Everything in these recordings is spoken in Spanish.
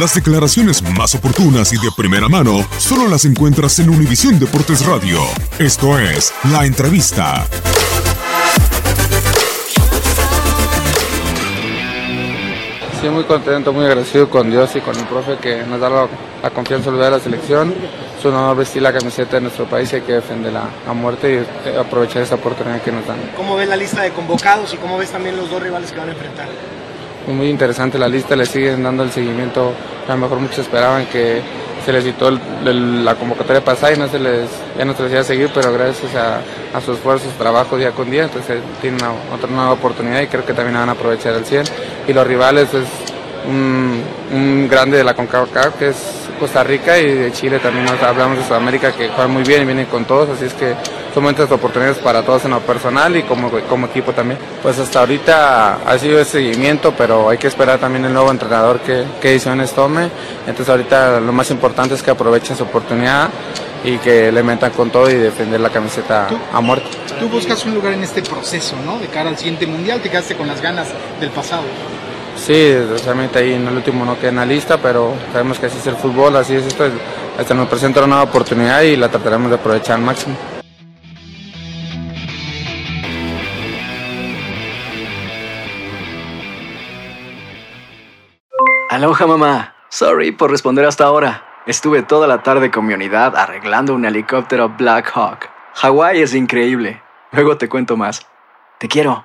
Las declaraciones más oportunas y de primera mano solo las encuentras en Univisión Deportes Radio. Esto es La Entrevista. Sí, muy contento, muy agradecido con Dios y con el profe que nos da la, la confianza de la selección. Es un honor vestir la camiseta de nuestro país y hay que defenderla a muerte y eh, aprovechar esta oportunidad que nos dan. ¿Cómo ves la lista de convocados y cómo ves también los dos rivales que van a enfrentar? Muy interesante la lista, le siguen dando el seguimiento. A lo mejor muchos esperaban que se les citó el- la convocatoria pasada y no se les, ya no se les iba seguir, pero gracias a, a su esfuerzo, su trabajo día con día, entonces tienen una, otra nueva oportunidad y creo que también van a aprovechar al 100. Y los rivales es un, un grande de la CONCACAF que es Costa Rica y de Chile también nos hablamos de Sudamérica que juegan muy bien y vienen con todos, así es que son muchas oportunidades para todos en lo personal y como, como equipo también. Pues hasta ahorita ha sido el seguimiento, pero hay que esperar también el nuevo entrenador que, qué decisiones tome. Entonces ahorita lo más importante es que aprovechen su oportunidad y que le metan con todo y defender la camiseta a muerte. Tú buscas un lugar en este proceso, ¿no? De cara al siguiente mundial, te quedaste con las ganas del pasado. Sí, realmente ahí en el último no queda en la lista, pero sabemos que así es el fútbol, así es esto. Hasta nos presenta una nueva oportunidad y la trataremos de aprovechar al máximo. Aloha mamá. Sorry por responder hasta ahora. Estuve toda la tarde con mi unidad arreglando un helicóptero Black Hawk. Hawái es increíble. Luego te cuento más. Te quiero.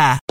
Yeah.